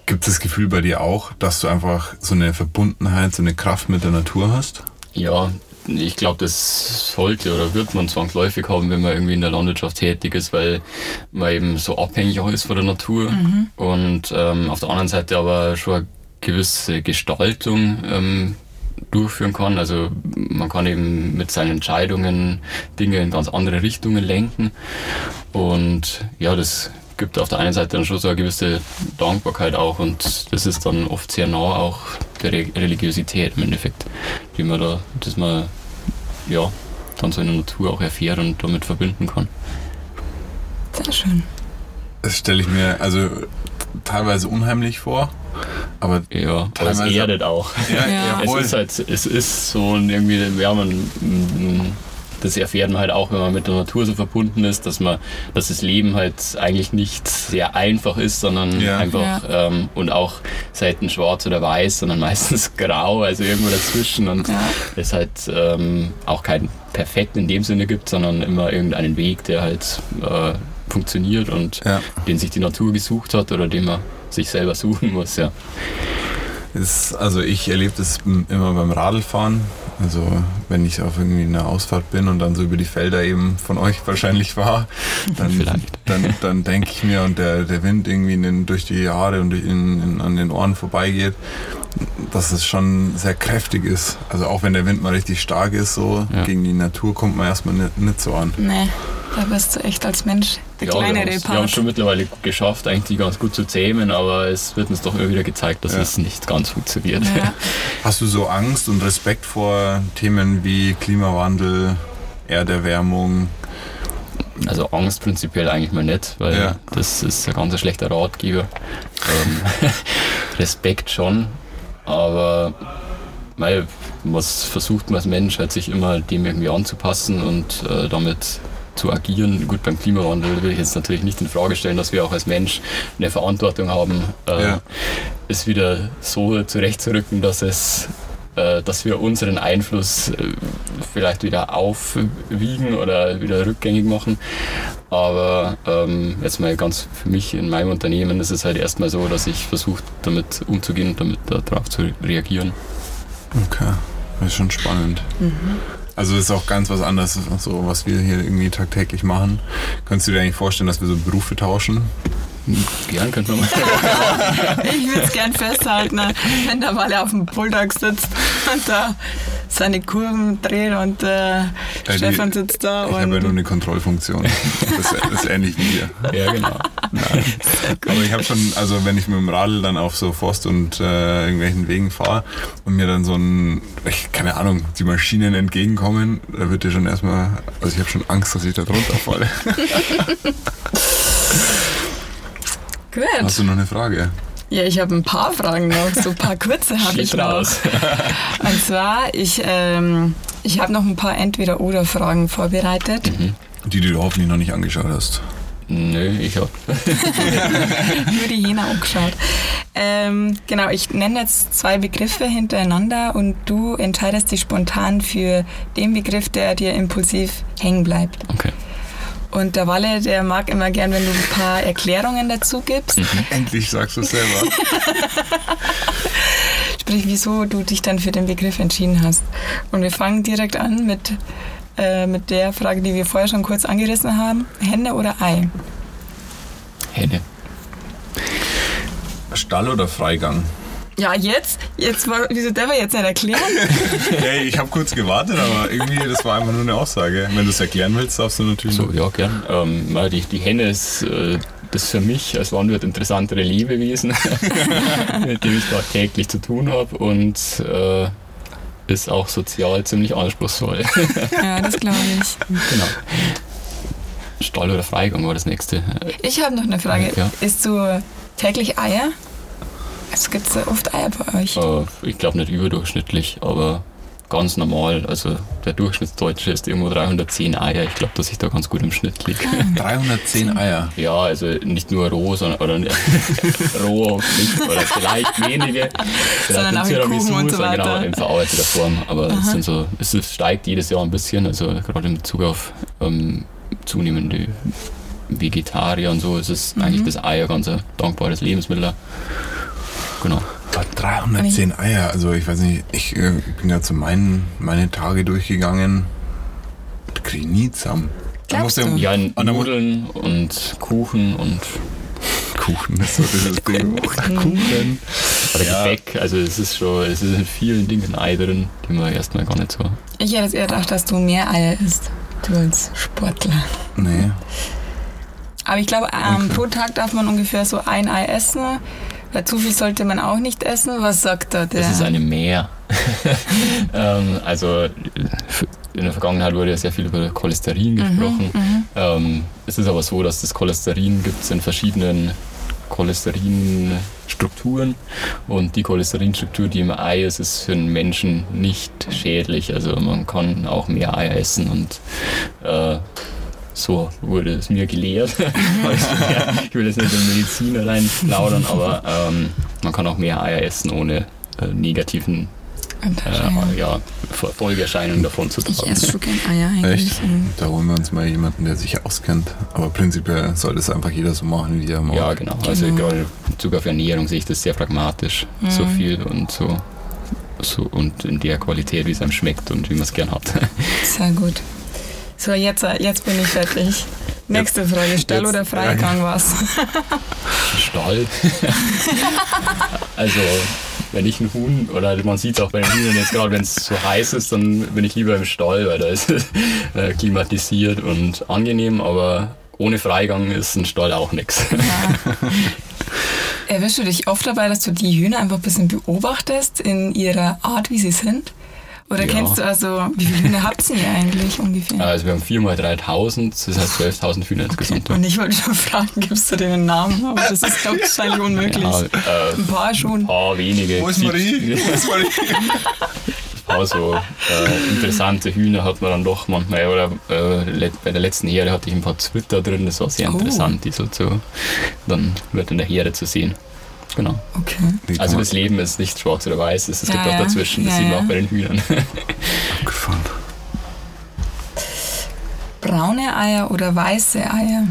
Gibt es das Gefühl bei dir auch, dass du einfach so eine Verbundenheit, so eine Kraft mit der Natur hast? Ja, ich glaube, das sollte oder wird man zwangsläufig haben, wenn man irgendwie in der Landwirtschaft tätig ist, weil man eben so abhängig auch ist von der Natur. Und ähm, auf der anderen Seite aber schon eine gewisse Gestaltung ähm, durchführen kann. Also man kann eben mit seinen Entscheidungen Dinge in ganz andere Richtungen lenken. Und ja, das gibt auf der einen Seite dann schon so eine gewisse Dankbarkeit auch und das ist dann oft sehr nah auch der Re Religiosität im Endeffekt, die man da, dass man ja dann so in der Natur auch erfährt und damit verbinden kann. Sehr schön. Das stelle ich mir also teilweise unheimlich vor, aber Ja, aber es Teilweise- erdet auch. ja, Ja. Es ist halt, es ist so ein irgendwie, ja, man, mm, das erfährt man halt auch, wenn man mit der Natur so verbunden ist, dass man, dass das Leben halt eigentlich nicht sehr einfach ist, sondern Ja. einfach ähm, und auch selten schwarz oder weiß, sondern meistens grau, also irgendwo dazwischen und Ja. es halt ähm, auch kein perfekt in dem Sinne gibt, sondern immer irgendeinen Weg, der halt äh, funktioniert und Ja. den sich die Natur gesucht hat oder den man sich selber suchen muss, ja. ist, also ich erlebe das immer beim Radlfahren. Also wenn ich auf irgendwie einer Ausfahrt bin und dann so über die Felder eben von euch wahrscheinlich war, dann, Vielleicht. dann, dann denke ich mir und der, der Wind irgendwie in den, durch die Haare und durch in, in, an den Ohren vorbeigeht, dass es schon sehr kräftig ist. Also auch wenn der Wind mal richtig stark ist, so Ja. gegen die Natur kommt man erstmal nicht, nicht so an. Nee, da bist du echt als Mensch der Ja, wir kleinere wir haben es Part. schon mittlerweile geschafft, eigentlich die ganz gut zu zähmen, aber es wird uns doch immer wieder gezeigt, dass Ja. es nicht ganz funktioniert. Ja. Hast du so Angst und Respekt vor Themen wie Klimawandel, Erderwärmung? Also Angst prinzipiell eigentlich mal nicht, weil Ja. das ist ein ganz schlechter Ratgeber. Ähm, Respekt schon, aber weil was versucht man als Mensch halt sich immer dem irgendwie anzupassen und äh, damit zu agieren. Gut, beim Klimawandel will ich jetzt natürlich nicht in Frage stellen, dass wir auch als Mensch eine Verantwortung haben, äh, Ja. es wieder so zurechtzurücken, dass es äh, dass wir unseren Einfluss äh, vielleicht wieder aufwiegen oder wieder rückgängig machen. Aber ähm, jetzt mal ganz für mich in meinem Unternehmen ist es halt erstmal so, dass ich versuche, damit umzugehen und damit darauf zu reagieren. Okay, das ist schon spannend. Also das ist auch ganz was anderes, so was wir hier irgendwie tagtäglich machen. Könntest du dir eigentlich vorstellen, dass wir so Berufe tauschen? Gern könnte man mal. Ich würde es gern festhalten, ne, wenn der Walle auf dem Bulldog sitzt und da seine Kurven dreht und äh, die- Stefan sitzt da Ich habe ja nur eine Kontrollfunktion. Das, das ist ähnlich wie wir. ja, genau. Aber ich habe schon, also wenn ich mit dem Radl dann auf so Forst und äh, irgendwelchen Wegen fahre und mir dann so ein, ich, keine Ahnung, die Maschinen entgegenkommen, da wird dir schon erstmal, also ich habe schon Angst, dass ich da drunter falle. Hast gut. du noch eine Frage? Ja, ich habe ein paar Fragen noch, so ein paar kurze habe ich noch. raus. Und zwar, ich, ähm, ich habe noch ein paar Entweder-Oder-Fragen vorbereitet. Die, die du hoffentlich noch nicht angeschaut hast. Nö, ich hab. Nur die Hähne angeschaut. Ähm, genau, ich nenne jetzt zwei Begriffe hintereinander und du entscheidest dich spontan für den Begriff, der dir impulsiv hängen bleibt. Okay. Und der Walle, der mag immer gern, wenn du ein paar Erklärungen dazu gibst. Endlich sagst du es selber. Sprich, wieso du dich dann für den Begriff entschieden hast. Und wir fangen direkt an mit, äh, mit der Frage, die wir vorher schon kurz angerissen haben. Henne oder Ei? Henne. Stall oder Freigang? Ja, jetzt? jetzt war, wieso darf er jetzt nicht erklären? Hey, ich habe kurz gewartet, aber irgendwie, das war einfach nur eine Aussage. Wenn du es erklären willst, darfst du natürlich So, ja, gern. Ähm, die, die Henne ist äh, das für mich als Landwirt interessantere Lebewesen, mit dem ich da täglich zu tun habe und äh, ist auch sozial ziemlich anspruchsvoll. ja, das glaube ich. Genau. Stall oder Freigang war das nächste. Ich habe noch eine Frage. Ja. Isst du täglich Eier? Also gibt es oft Eier bei euch? Äh, ich glaube nicht überdurchschnittlich, aber ganz normal. Also der Durchschnittsdeutsche ist irgendwo 310 Eier. Ich glaube, dass ich da ganz gut im Schnitt liege. 310 Eier. Ja, also nicht nur roh, sondern oder roh nicht, oder vielleicht wenige. Sondern auch in Kuchen und so sondern weiter. Genau, in verarbeiteter Form. Aber es, sind so, es steigt jedes Jahr ein bisschen, also gerade in Bezug auf ähm, zunehmende Vegetarier und so ist es Mhm. eigentlich das Ei ein ganz ein dankbares Lebensmittel. Genau. Aber 310 Eier, also ich weiß nicht, ich äh, bin ja zu meinen meine Tage durchgegangen. Krieg nie zusammen. Da Glaubst du? Ja, Nudeln und Kuchen und Kuchen, das ist so dieses Ding. Kuchen oder Ja. Gebäck. Also es ist schon, es ist in vielen Dingen Ei drin, die man erstmal gar nicht so. Ich hätte eher gedacht, dass du mehr Eier isst. Du als Sportler. Nee. Aber ich glaube, ähm, pro Tag darf man ungefähr so ein Ei essen. Weil zu viel sollte man auch nicht essen. Was sagt da der? Das ist eine Mehr. ähm, also in der Vergangenheit wurde ja sehr viel über Cholesterin gesprochen. Ähm, es ist aber so, dass das Cholesterin gibt es in verschiedenen Cholesterinstrukturen und die Cholesterinstruktur, die im Ei ist, ist für einen Menschen nicht schädlich. Also man kann auch mehr Eier essen und äh, so wurde es mir gelehrt. Also, ich will jetzt nicht in Medizin rein plaudern, aber ähm, man kann auch mehr Eier essen, ohne äh, negativen äh, ja, Fol- Folgeerscheinungen davon zu ich tragen. esse schon gern Eier eigentlich. Echt? Mhm. Da holen wir uns mal jemanden, der sich auskennt. Aber prinzipiell sollte es einfach jeder so machen, wie er mag. Ja, genau. Also Genau. gerade in Bezug auf Ernährung sehe ich das sehr pragmatisch. So viel und so, so und in der Qualität, wie es einem schmeckt und wie man es gern hat. Sehr gut. So, jetzt, äh, jetzt bin ich fertig. Nächste Frage. Stall jetzt- oder Freigang was? Stall. also, wenn ich ein Huhn, oder man sieht es auch bei den Hühnern jetzt gerade, wenn es so heiß ist, dann bin ich lieber im Stall, weil da ist es äh, klimatisiert und angenehm, aber ohne Freigang ist ein Stall auch nichts. Erwischst du dich oft dabei, dass du die Hühner einfach ein bisschen beobachtest in ihrer Art, wie sie sind? Oder Ja. kennst du also, wie viele Hühner habt ihr eigentlich ungefähr? Also wir haben 4 mal 3000, das heißt 12.000 Hühner insgesamt. Und ich wollte schon fragen, gibst du denen einen Namen? Aber das ist, glaube ich, wahrscheinlich unmöglich. Ja, äh, Ein paar ein schon. paar wenige. Wo ist Marie? Wo ist Marie? Ein paar so äh, interessante Hühner hat man dann doch manchmal. Oder äh, bei der letzten Herde hatte ich ein paar Zwitter drin, das war sehr Oh. interessant, die so zu, dann wird in der Herde zu sehen. Genau. Okay. Also das Leben ist nicht schwarz oder weiß, es, es Ja, gibt auch ja. dazwischen, das Ja, sieht man auch bei den Hühnern. abgefahren. Braune Eier oder weiße Eier?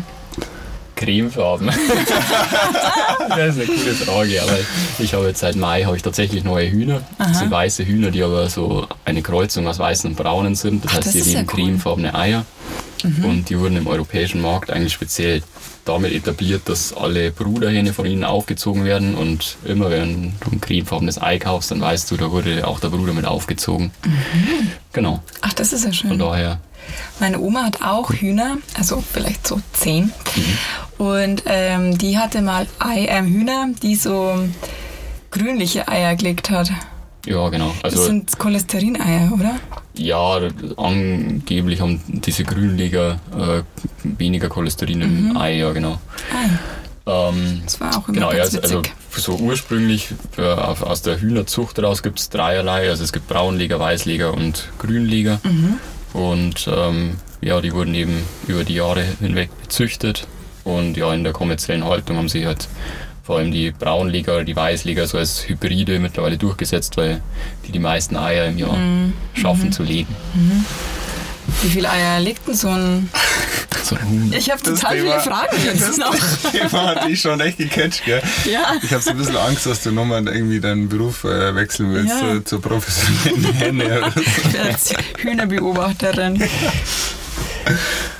Cremefarben. das ist eine coole Frage, aber ich habe jetzt seit Mai habe ich tatsächlich neue Hühner. Das sind weiße Hühner, die aber so eine Kreuzung aus weißen und braunen sind. Das Ach, heißt, das die ja legen cool. Cremefarbene Eier. Und die wurden im europäischen Markt eigentlich speziell damit etabliert, dass alle Bruderhähne von ihnen aufgezogen werden. Und immer wenn du ein cremefarbenes Ei kaufst, dann weißt du, da wurde auch der Bruder mit aufgezogen. Mhm. Genau, Ach, das ist ja von schön. daher. Meine Oma hat auch Hühner, also vielleicht so zehn. Und ähm, die hatte mal Ei, ähm, Hühner, die so grünliche Eier gelegt hat. Ja, genau. Das Also sind Cholesterineier, oder? Ja, angeblich haben diese Grünleger äh, weniger Cholesterin im Ei, ja genau. Ah, Ähm, das war auch immer genau, ja, ganz also, witzig. also so ursprünglich äh, aus der Hühnerzucht heraus gibt es dreierlei. Also es gibt Braunleger, Weißleger und Grünleger. Mhm. Und ähm, ja, die wurden eben über die Jahre hinweg bezüchtet. Und ja, in der kommerziellen Haltung haben sie halt vor allem die Braunleger oder die Weißleger so als Hybride mittlerweile durchgesetzt, weil die die meisten Eier im Jahr Mhm. schaffen zu legen. Wie viele Eier legt denn so ein... So ein Huhn. Ich habe Das total Thema- viele Fragen jetzt noch. Das Thema hat dich schon echt gecatcht, gell? Ja. Ich habe so ein bisschen Angst, dass du nochmal irgendwie deinen Beruf äh, wechseln willst Ja. äh, zur professionellen Henne so. Jetzt Hühnerbeobachterin.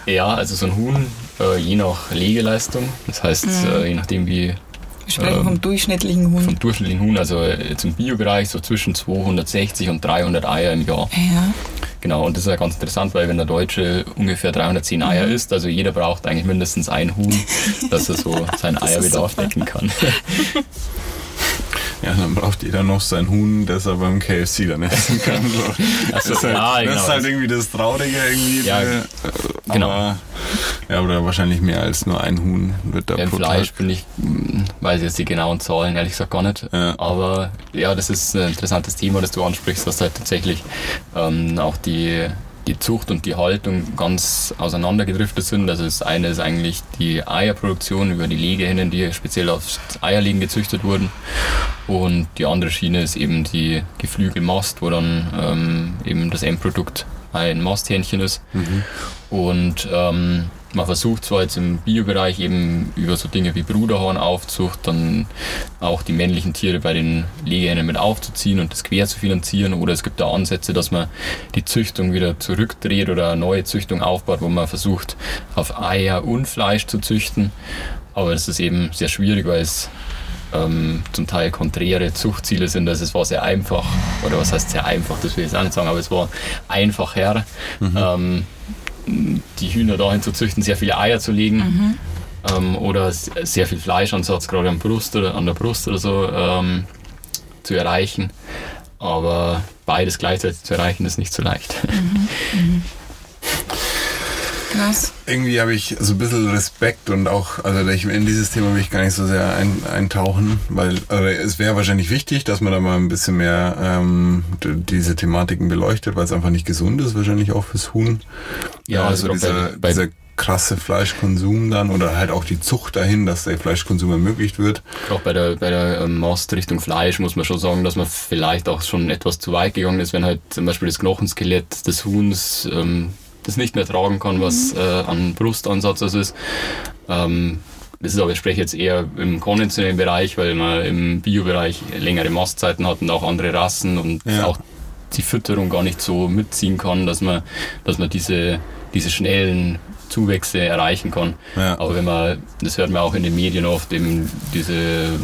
Ja, also so ein Huhn, äh, je nach Legeleistung, das heißt, äh, je nachdem wie Wir sprechen Ähm, vom durchschnittlichen Huhn. vom durchschnittlichen Huhn, also jetzt im Biobereich so zwischen 260 und 300 Eier im Jahr. Ja. Genau, und das ist ja ganz interessant, weil wenn der Deutsche ungefähr 310 Eier Mhm. isst, also jeder braucht eigentlich mindestens ein Huhn, dass er so seinen Eierbedarf decken kann. Ja, dann braucht jeder noch sein Huhn, das er beim KFC dann essen kann. So. Das, ist halt, ja, das genau. ist halt irgendwie das Traurige irgendwie. Ja, äh, genau. Aber, ja, oder wahrscheinlich mehr als nur ein Huhn wird da pro Fleisch bin ich, hm, weiß jetzt die genauen Zahlen ehrlich gesagt gar nicht. Ja. Aber ja, das ist ein interessantes Thema, das du ansprichst, dass halt tatsächlich ähm, auch die, die Zucht und die Haltung ganz auseinandergedriftet sind. Also das eine ist eigentlich die Eierproduktion über die Legehennen, die speziell aufs Eierlegen gezüchtet wurden. Und die andere Schiene ist eben die Geflügelmast, wo dann ähm, eben das Endprodukt ein Masthähnchen ist. Und ähm, man versucht zwar jetzt im Biobereich eben über so Dinge wie Bruderhornaufzucht dann auch die männlichen Tiere bei den Legehennen mit aufzuziehen und das quer zu finanzieren oder es gibt da Ansätze, dass man die Züchtung wieder zurückdreht oder eine neue Züchtung aufbaut, wo man versucht auf Eier und Fleisch zu züchten. Aber das ist eben sehr schwierig, weil es ähm, zum Teil konträre Zuchtziele sind. Also es war sehr einfach, oder was heißt sehr einfach, das will ich jetzt auch nicht sagen, aber es war einfacher, ähm, die Hühner dahin zu züchten, sehr viele Eier zu legen ähm, oder sehr viel Fleischansatz gerade an, Brust oder, an der Brust oder so ähm, zu erreichen. Aber beides gleichzeitig zu erreichen, ist nicht so leicht. Krass. Irgendwie habe ich so ein bisschen Respekt und auch, also ich, in dieses Thema will ich gar nicht so sehr ein, eintauchen, weil also es wäre wahrscheinlich wichtig, dass man da mal ein bisschen mehr ähm, diese Thematiken beleuchtet, weil es einfach nicht gesund ist, wahrscheinlich auch fürs Huhn. Ja, also also dieser, bei- bei- dieser krasse Fleischkonsum dann oder halt auch die Zucht dahin, dass der Fleischkonsum ermöglicht wird. Auch bei der, bei der ähm, Mast Richtung Fleisch muss man schon sagen, dass man vielleicht auch schon etwas zu weit gegangen ist, wenn halt zum Beispiel das Knochenskelett des Huhns ähm, das nicht mehr tragen kann, was äh, an Brustansatz das ist. Ähm, das ist aber, ich spreche jetzt eher im konventionellen Bereich, weil man im Biobereich längere Mastzeiten hat und auch andere Rassen und Ja. auch die Fütterung gar nicht so mitziehen kann, dass man, dass man diese, diese schnellen Zuwächse erreichen kann. Ja. Aber wenn man, das hört man auch in den Medien oft, eben diese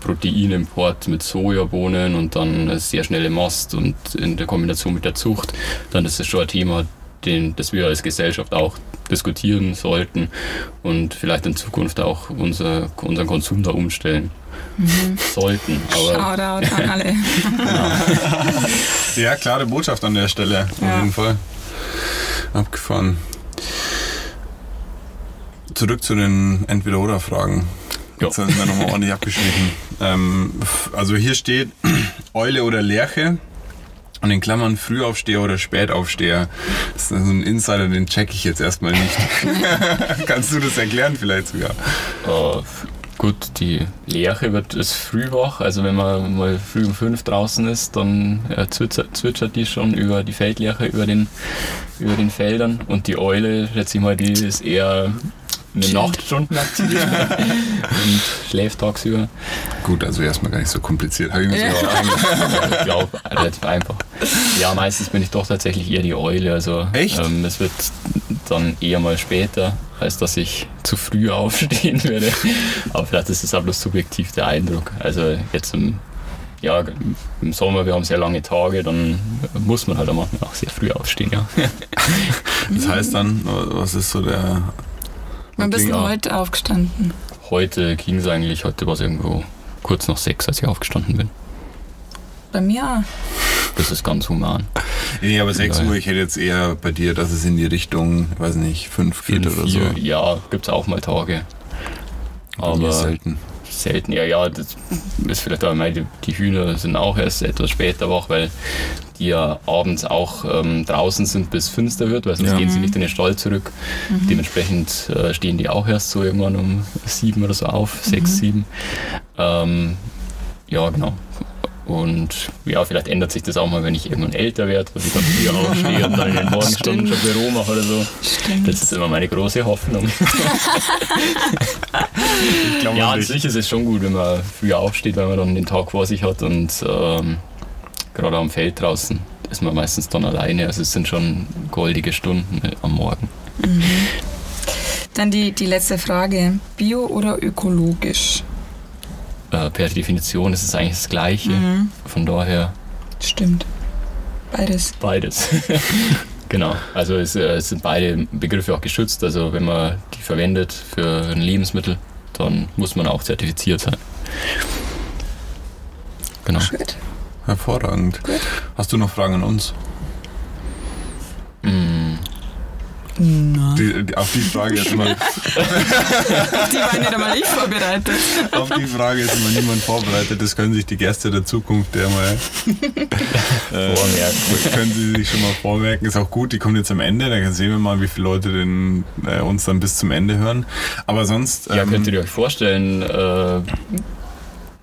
Proteinimport mit Sojabohnen und dann eine sehr schnelle Mast und in der Kombination mit der Zucht, dann ist das schon ein Thema, den, das wir als Gesellschaft auch diskutieren sollten und vielleicht in Zukunft auch unser, unseren Konsum da umstellen sollten. Aber Shoutout an alle. Ja, klare Botschaft an der Stelle, auf Ja. jeden Fall. Abgefahren. Zurück zu den Entweder-Oder-Fragen. Ja. Jetzt sind wir nochmal ordentlich abgeschwichen. Ähm, also hier steht Eule oder Lerche. Und in Klammern Frühaufsteher oder Spätaufsteher. Das ist so ein Insider, den check ich jetzt erstmal nicht. Kannst du das erklären vielleicht sogar? Äh, gut, die Lerche wird ist früh wach. Also wenn man mal früh um fünf draußen ist, dann äh, zwitschert, zwitschert die schon über die Feldlerche über den, über den Feldern. Und die Eule, schätze ich mal, die ist eher in den Chillt. Nachtstunden aktiv und schläft tagsüber. Gut, also erstmal gar nicht so kompliziert. Habe ich mir Ja. so Ja, ich glaube, relativ einfach. Ja, meistens bin ich doch tatsächlich eher die Eule. Also Echt? Ähm, es wird dann eher mal später, als dass ich zu früh aufstehen würde. Aber vielleicht ist es auch bloß subjektiv der Eindruck. Also jetzt im, ja, im Sommer, wir haben sehr lange Tage, dann muss man halt auch sehr früh aufstehen, ja. Das heißt dann, was ist so der. Wann bist du heute aufgestanden? Heute ging es eigentlich, heute war es irgendwo kurz nach sechs, als ich aufgestanden bin. Bei mir auch. Das ist ganz human. Nee, aber 6 Ja. Uhr, ich hätte jetzt eher bei dir, dass es in die Richtung, weiß nicht, 5 geht Fünf, oder so. Ja, gibt es auch mal Tage. Aber selten. Selten. Ja, ja, das ist vielleicht auch, meine, die, Hühner sind auch erst etwas später wach, weil die ja abends auch ähm, draußen sind, bis finster wird, weil sonst Ja. gehen sie nicht in den Stall zurück. Dementsprechend äh, stehen die auch erst so irgendwann um sieben oder so auf, sechs, sieben. Ähm, ja, genau. Und ja, vielleicht ändert sich das auch mal, wenn ich irgendwann älter werde, dass ich dann früher aufstehe und dann in den Morgenstunden schon Büro mache oder so. Stimmt. Das ist immer meine große Hoffnung. Ja, an sich ist es schon gut, wenn man früher aufsteht, weil man dann den Tag vor sich hat und ähm, gerade am Feld draußen ist man meistens dann alleine. Also es sind schon goldige Stunden am Morgen. Dann die, die letzte Frage. Bio oder ökologisch? Äh, per Definition ist es eigentlich das Gleiche. Mhm. Von daher, Stimmt. Beides. Beides. genau. Also es, äh, es sind beide Begriffe auch geschützt. Also wenn man die verwendet für ein Lebensmittel, dann muss man auch zertifiziert sein. Genau. Gut. Hervorragend. Gut. Hast du noch Fragen an uns? Mm, Die, die, auf die Frage ist immer, Die waren nicht einmal ich vorbereitet. auf die Frage ist immer niemand vorbereitet. Das können sich die Gäste der Zukunft ja mal äh, Vormerken. Das können sie sich schon mal vormerken. Ist auch gut, die kommt jetzt am Ende. Dann sehen wir mal, wie viele Leute den, äh, uns dann bis zum Ende hören. Aber sonst. Ja, ähm, könnt ihr euch vorstellen, äh,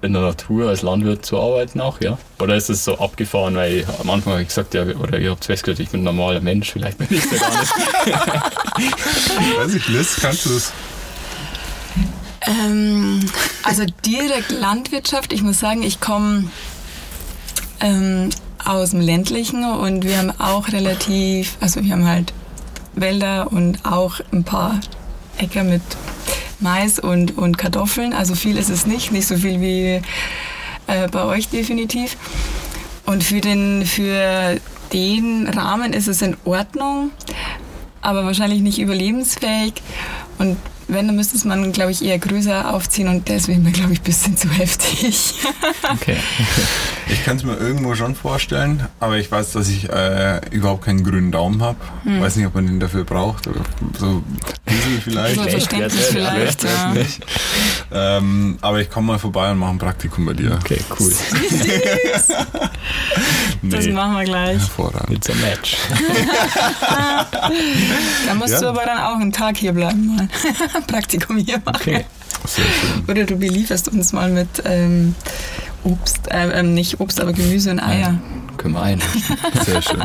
in der Natur als Landwirt zu arbeiten auch, ja? Oder ist es so abgefahren, weil ich, am Anfang habe ich gesagt, ja, oder ihr habt festgestellt, ich bin ein normaler Mensch, vielleicht bin ich es ja gar nicht. weiß ich, Liz, kannst du das? Ähm, also direkt Landwirtschaft. Ich muss sagen, ich komme ähm, aus dem ländlichen und wir haben auch relativ, also wir haben halt Wälder und auch ein paar Äcker mit Mais und, und Kartoffeln. Also viel ist es nicht, nicht so viel wie äh, bei euch definitiv. Und für den, für den Rahmen ist es in Ordnung, aber wahrscheinlich nicht überlebensfähig. Und wenn, dann müsste es man, glaube ich, eher größer aufziehen und mir, glaube ich, ein bisschen zu heftig. Okay. Ich kann es mir irgendwo schon vorstellen, aber ich weiß, dass ich äh, überhaupt keinen grünen Daumen habe. Weiß nicht, ob man den dafür braucht. Oder so Diesel vielleicht. So Schlecht Verständnis vielleicht, ja. nicht. Ähm, aber ich komme mal vorbei und mache ein Praktikum bei dir. Okay, cool. Das Nee. machen wir gleich. Hervorragend. It's a match. Da musst Ja. du aber dann auch einen Tag hier bleiben, mal Praktikum hier machen. Okay. Sehr schön. Oder du belieferst uns mal mit ähm, Obst, äh, ähm, nicht Obst, aber Gemüse und Eier. Können wir ein. Sehr schön.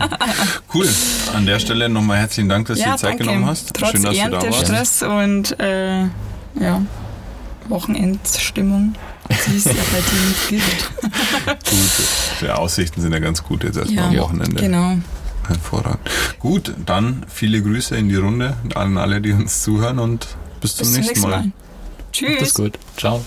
Cool. An der Stelle nochmal herzlichen Dank, dass du dir Zeit genommen hast. Trotz schön, dass du da Ernte, warst. Stress und äh, ja, Wochenendstimmung. Sie ist ja bei dir nicht gilt. Gut. Die Aussichten sind ja ganz gut jetzt erstmal Ja, am Wochenende. Genau. Hervorragend. Gut, dann viele Grüße in die Runde an alle, die uns zuhören und bis zum, Bis zum nächsten nächsten Mal. Mal. Tschüss. Ist gut. Ciao.